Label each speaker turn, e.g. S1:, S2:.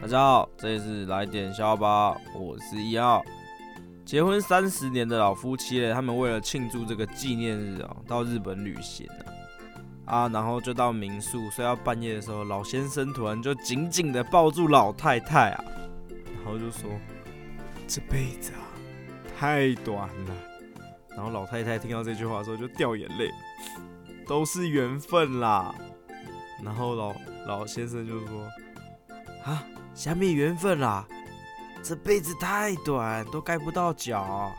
S1: 大家好，这里是来点笑吧，我是一号。结婚三十年的老夫妻嘞，他们为了庆祝这个纪念日啊，到日本旅行啊，啊，然后就到民宿，睡到半夜的时候，老先生突然就紧紧的抱住老太太啊，然后就说：“这辈子啊，太短了。”然后老太太听到这句话的时候就掉眼泪，都是缘分啦。然后老老先生就说：“啊。”虾米缘分啦，这辈子太短，都盖不到脚。